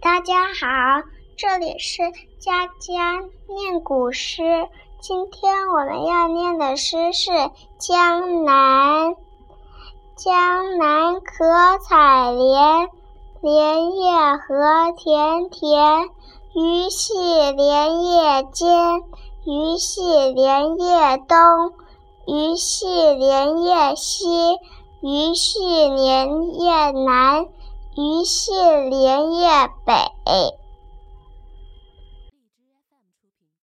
大家好，这里是佳佳念古诗。今天我们要念的诗是《江南》。江南可采莲，莲叶何田田。鱼戏莲叶间，鱼戏莲叶东。鱼戏莲叶西，鱼戏莲叶南。鱼戏莲叶北。